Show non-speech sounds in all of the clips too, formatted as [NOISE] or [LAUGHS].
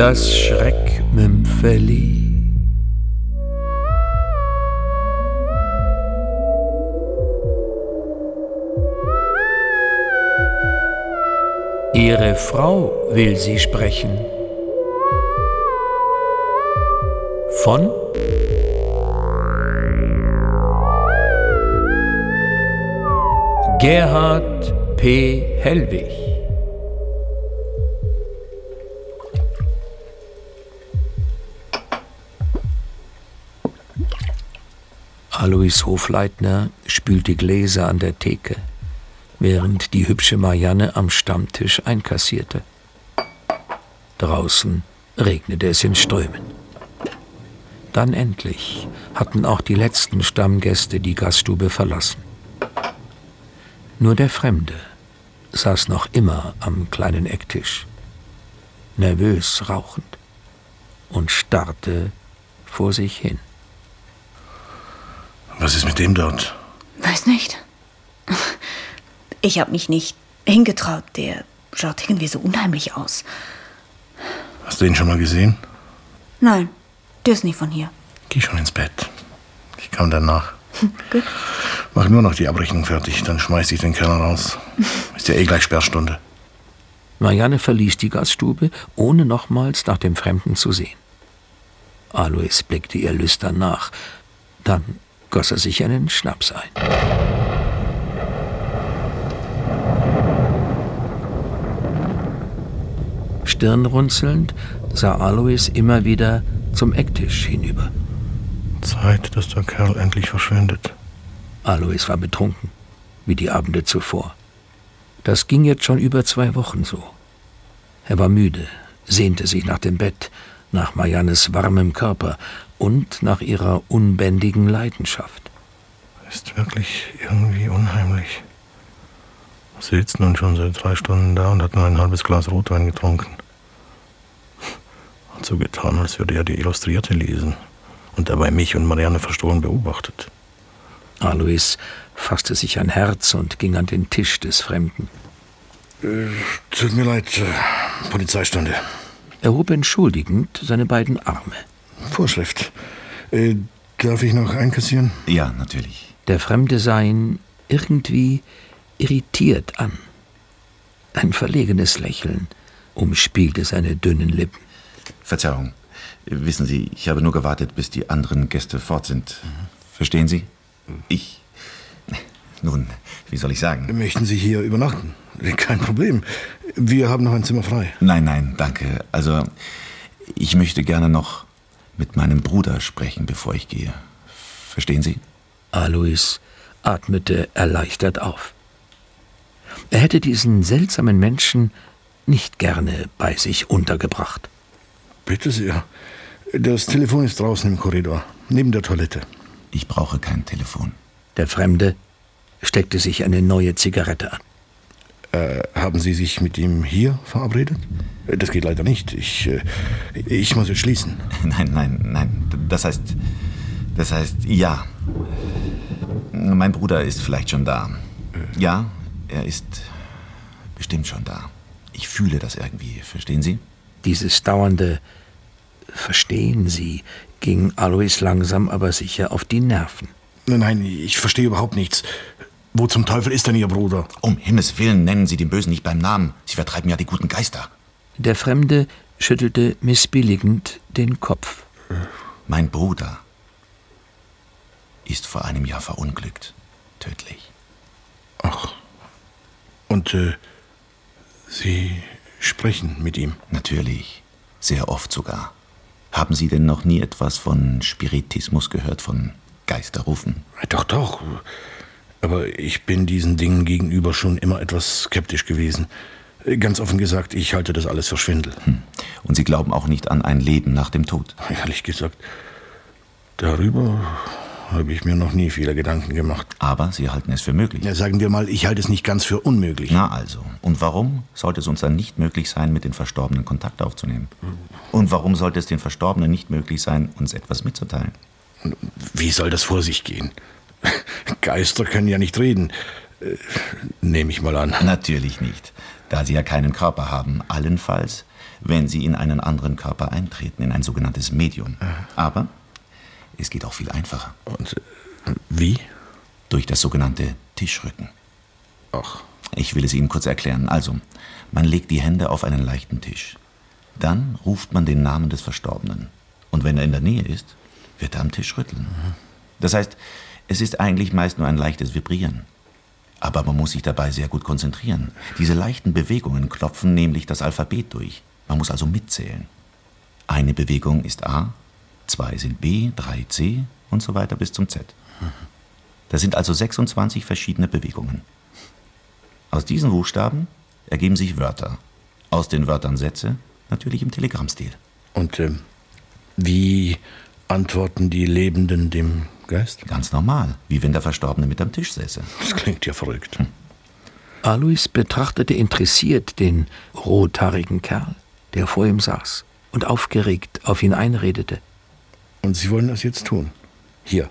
Das Schreckmümpfeli. Ihre Frau will Sie sprechen. Von Gerhard P. Hellwig. Alois Hofleitner spült die Gläser an der Theke während die hübsche Marianne am Stammtisch einkassierte. Draußen regnete es in Strömen. Dann endlich hatten auch die letzten Stammgäste die Gaststube verlassen. Nur der Fremde saß noch immer am kleinen Ecktisch, nervös rauchend und starrte vor sich hin. Was ist mit dem dort? Weiß nicht. Ich habe mich nicht hingetraut. Der schaut irgendwie so unheimlich aus. Hast du ihn schon mal gesehen? Nein, der ist nicht von hier. Geh schon ins Bett. Ich kam danach. [LAUGHS] Gut. Mach nur noch die Abrechnung fertig, dann schmeiß ich den Kerl raus. Ist ja eh gleich Sperrstunde. Marianne verließ die Gaststube, ohne nochmals nach dem Fremden zu sehen. Alois blickte ihr lüstern nach. Dann goss er sich einen Schnaps ein. Stirnrunzelnd sah Alois immer wieder zum Ecktisch hinüber. Zeit, dass der Kerl endlich verschwindet. Alois war betrunken, wie die Abende zuvor. Das ging jetzt schon über zwei Wochen so. Er war müde, sehnte sich nach dem Bett, nach Mariannes warmem Körper und nach ihrer unbändigen Leidenschaft. Ist wirklich irgendwie unheimlich. Sitzt nun schon seit drei Stunden da und hat nur ein halbes Glas Rotwein getrunken. Hat so getan, als würde er die Illustrierte lesen und dabei mich und Marianne verstohlen beobachtet. Alois fasste sich ein Herz und ging an den Tisch des Fremden. Äh, tut mir leid, äh, Polizeistunde. Er hob entschuldigend seine beiden Arme. Vorschrift. Äh, darf ich noch einkassieren? Ja, natürlich. Der Fremde sah ihn irgendwie irritiert an. Ein verlegenes Lächeln umspielte seine dünnen Lippen. Verzeihung. Wissen Sie, ich habe nur gewartet, bis die anderen Gäste fort sind. Verstehen Sie? Ich. Nun, wie soll ich sagen? Möchten Sie hier übernachten? Kein Problem. Wir haben noch ein Zimmer frei. Nein, nein, danke. Also, ich möchte gerne noch mit meinem Bruder sprechen, bevor ich gehe. Verstehen Sie? Alois atmete erleichtert auf. Er hätte diesen seltsamen Menschen nicht gerne bei sich untergebracht. Bitte sehr. Das Telefon ist draußen im Korridor, neben der Toilette. Ich brauche kein Telefon. Der Fremde steckte sich eine neue Zigarette an. Äh, haben Sie sich mit ihm hier verabredet? Das geht leider nicht. Ich, äh, ich muss jetzt schließen. [LAUGHS] Nein, nein, nein. Das heißt, das heißt, ja. Mein Bruder ist vielleicht schon da. Ja, er ist bestimmt schon da. Ich fühle das irgendwie, verstehen Sie? Dieses dauernde Verstehen Sie ging Alois langsam aber sicher auf die Nerven. Nein, ich verstehe überhaupt nichts. Wo zum Teufel ist denn Ihr Bruder? Um Himmels Willen nennen Sie den Bösen nicht beim Namen. Sie vertreiben ja die guten Geister. Der Fremde schüttelte missbilligend den Kopf. Mein Bruder ist vor einem Jahr verunglückt. Tödlich. Ach. Und äh, Sie sprechen mit ihm? Natürlich. Sehr oft sogar. Haben Sie denn noch nie etwas von Spiritismus gehört, von Geisterrufen? Doch, doch. Aber ich bin diesen Dingen gegenüber schon immer etwas skeptisch gewesen. Ganz offen gesagt, ich halte das alles für Schwindel. Hm. Und Sie glauben auch nicht an ein Leben nach dem Tod? Ehrlich gesagt, darüber habe ich mir noch nie viele Gedanken gemacht. Aber Sie halten es für möglich. Ja, sagen wir mal, ich halte es nicht ganz für unmöglich. Na also. Und warum sollte es uns dann nicht möglich sein, mit den Verstorbenen Kontakt aufzunehmen? Und warum sollte es den Verstorbenen nicht möglich sein, uns etwas mitzuteilen? Wie soll das vor sich gehen? [LAUGHS] Geister können ja nicht reden. Äh, Nehme ich mal an. Natürlich nicht. Da Sie ja keinen Körper haben, allenfalls, wenn Sie in einen anderen Körper eintreten, in ein sogenanntes Medium. Aber es geht auch viel einfacher. Und äh, wie? Durch das sogenannte Tischrücken. Ach. Ich will es Ihnen kurz erklären. Also, man legt die Hände auf einen leichten Tisch. Dann ruft man den Namen des Verstorbenen. Und wenn er in der Nähe ist, wird er am Tisch rütteln. Das heißt, es ist eigentlich meist nur ein leichtes Vibrieren. Aber man muss sich dabei sehr gut konzentrieren. Diese leichten Bewegungen klopfen nämlich das Alphabet durch. Man muss also mitzählen. Eine Bewegung ist A, zwei sind B, drei C und so weiter bis zum Z. Das sind also 26 verschiedene Bewegungen. Aus diesen Buchstaben ergeben sich Wörter. Aus den Wörtern Sätze, natürlich im Telegrammstil. Und äh, wie antworten die Lebenden dem Geist? Ganz normal, wie wenn der Verstorbene mit am Tisch säße. Das klingt ja verrückt. Alois betrachtete interessiert den rothaarigen Kerl, der vor ihm saß und aufgeregt auf ihn einredete. Und Sie wollen das jetzt tun? Hier.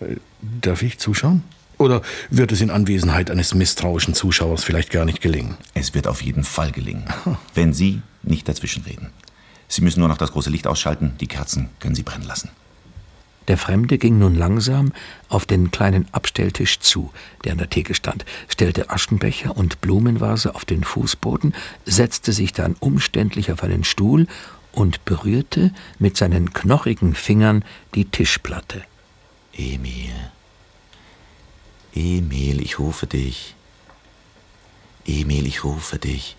Äh, Darf ich zuschauen? Oder wird es in Anwesenheit eines misstrauischen Zuschauers vielleicht gar nicht gelingen? Es wird auf jeden Fall gelingen, wenn Sie nicht dazwischenreden. Sie müssen nur noch das große Licht ausschalten, die Kerzen können Sie brennen lassen. Der Fremde ging nun langsam auf den kleinen Abstelltisch zu, der an der Theke stand, stellte Aschenbecher und Blumenvase auf den Fußboden, setzte sich dann umständlich auf einen Stuhl und berührte mit seinen knochigen Fingern die Tischplatte. Emil. Emil, ich rufe dich. Emil, ich rufe dich.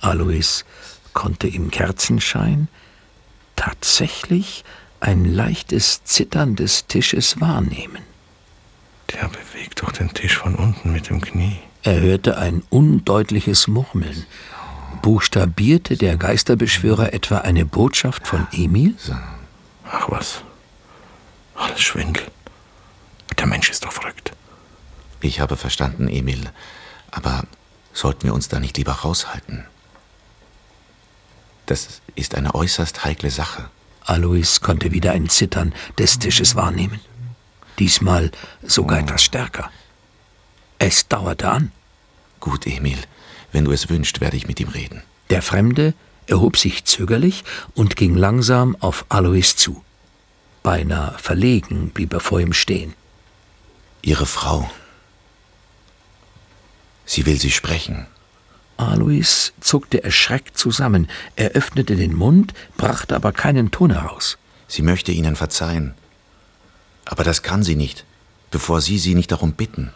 Alois konnte im Kerzenschein tatsächlich ein leichtes Zittern des Tisches wahrnehmen. Der bewegt doch den Tisch von unten mit dem Knie. Er hörte ein undeutliches Murmeln. Buchstabierte der Geisterbeschwörer etwa eine Botschaft von Emil? Ach was. Alles Schwindel. Der Mensch ist doch verrückt. Ich habe verstanden, Emil. Aber sollten wir uns da nicht lieber raushalten? Das ist eine äußerst heikle Sache. Alois konnte wieder ein Zittern des Tisches wahrnehmen. Diesmal sogar etwas stärker. Es dauerte an. Gut, Emil. Wenn du es wünschst, werde ich mit ihm reden. Der Fremde erhob sich zögerlich und ging langsam auf Alois zu. Beinahe verlegen blieb er vor ihm stehen. Ihre Frau. Sie will Sie sprechen. Alois zuckte erschreckt zusammen. Er öffnete den Mund, brachte aber keinen Ton heraus. Sie möchte Ihnen verzeihen. Aber das kann sie nicht, bevor Sie sie nicht darum bitten.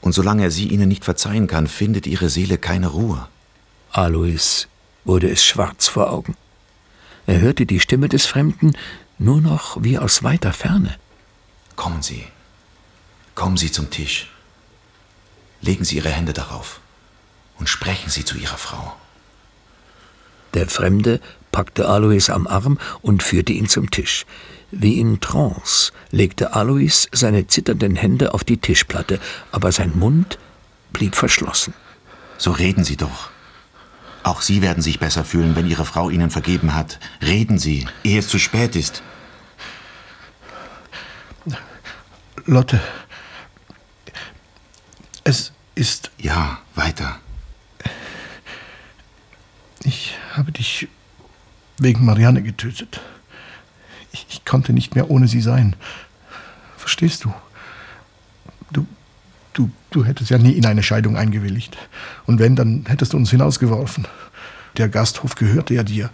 Und solange er sie Ihnen nicht verzeihen kann, findet Ihre Seele keine Ruhe. Alois wurde es schwarz vor Augen. Er hörte die Stimme des Fremden nur noch wie aus weiter Ferne. Kommen Sie. Kommen Sie zum Tisch. Legen Sie Ihre Hände darauf und sprechen Sie zu Ihrer Frau. Der Fremde packte Alois am Arm und führte ihn zum Tisch. Wie in Trance legte Alois seine zitternden Hände auf die Tischplatte, aber sein Mund blieb verschlossen. So reden Sie doch. Auch Sie werden sich besser fühlen, wenn Ihre Frau Ihnen vergeben hat. Reden Sie, ehe es zu spät ist. Lotte. Es ist. Ja, weiter. Ich habe dich wegen Marianne getötet. Ich, ich konnte nicht mehr ohne sie sein. Verstehst du? Du, du, du hättest ja nie in eine Scheidung eingewilligt. Und wenn, dann hättest du uns hinausgeworfen. Der Gasthof gehörte ja dir.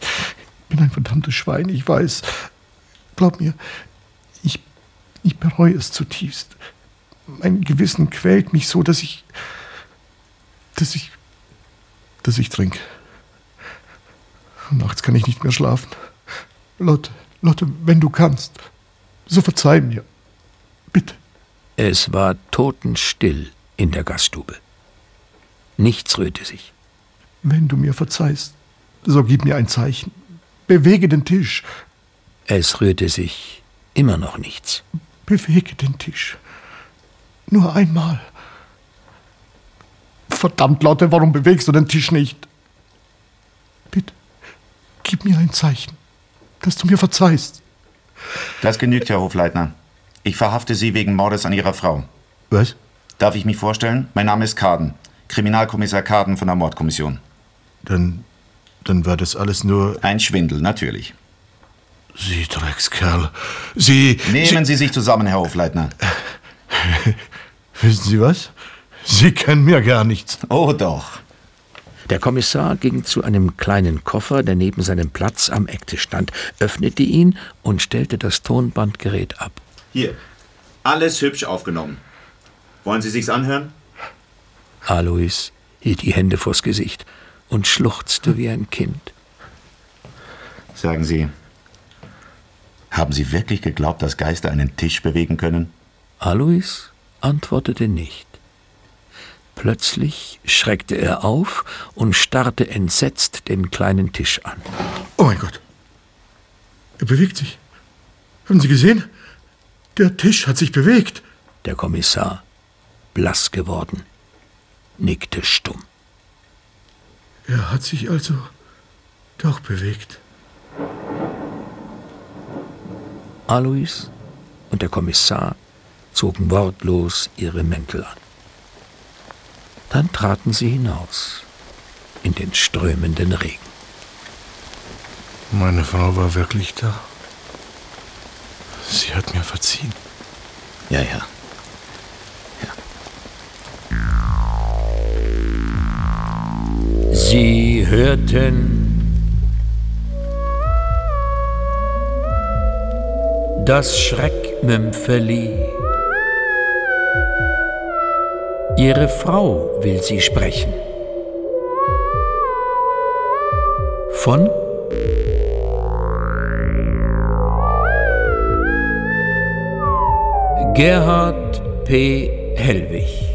Ich bin ein verdammtes Schwein, ich weiß. Glaub mir, ich, ich bereue es zutiefst. Mein Gewissen quält mich so, dass ich, dass ich, dass ich trinke. Nachts kann ich nicht mehr schlafen. Lotte, Lotte, wenn du kannst, so verzeih mir. Bitte. Es war totenstill in der Gaststube. Nichts rührte sich. Wenn du mir verzeihst, so gib mir ein Zeichen. Bewege den Tisch. Es rührte sich immer noch nichts. Bewege den Tisch. Nur einmal. Verdammt, Lotte, warum bewegst du den Tisch nicht? Bitte, gib mir ein Zeichen, dass du mir verzeihst. Das genügt, Herr Hofleitner. Ich verhafte Sie wegen Mordes an Ihrer Frau. Was? Darf ich mich vorstellen? Mein Name ist Kaden. Kriminalkommissar Kaden von der Mordkommission. Dann, dann war das alles nur... Ein Schwindel, natürlich. Sie Dreckskerl. Sie... Nehmen Sie, Sie sich zusammen, Herr Hofleitner. [LAUGHS] Wissen Sie was? Sie kennen mir gar nichts. Oh doch. Der Kommissar ging zu einem kleinen Koffer, der neben seinem Platz am Ecktisch stand, öffnete ihn und stellte das Tonbandgerät ab. Hier, alles hübsch aufgenommen. Wollen Sie sich's anhören? Alois hielt die Hände vors Gesicht und schluchzte wie ein Kind. Sagen Sie, haben Sie wirklich geglaubt, dass Geister einen Tisch bewegen können? Alois antwortete nicht. Plötzlich schreckte er auf und starrte entsetzt den kleinen Tisch an. Oh mein Gott. Er bewegt sich. Haben Sie gesehen? Der Tisch hat sich bewegt. Der Kommissar, blass geworden, nickte stumm. Er hat sich also doch bewegt. Alois und der Kommissar zogen wortlos ihre Mäntel an. Dann traten sie hinaus in den strömenden Regen. Meine Frau war wirklich da. Sie hat mir verziehen. Ja, ja. Sie hörten das Schreckmümpfeli. Ihre Frau will Sie sprechen. Von Gerhard P. Hellwig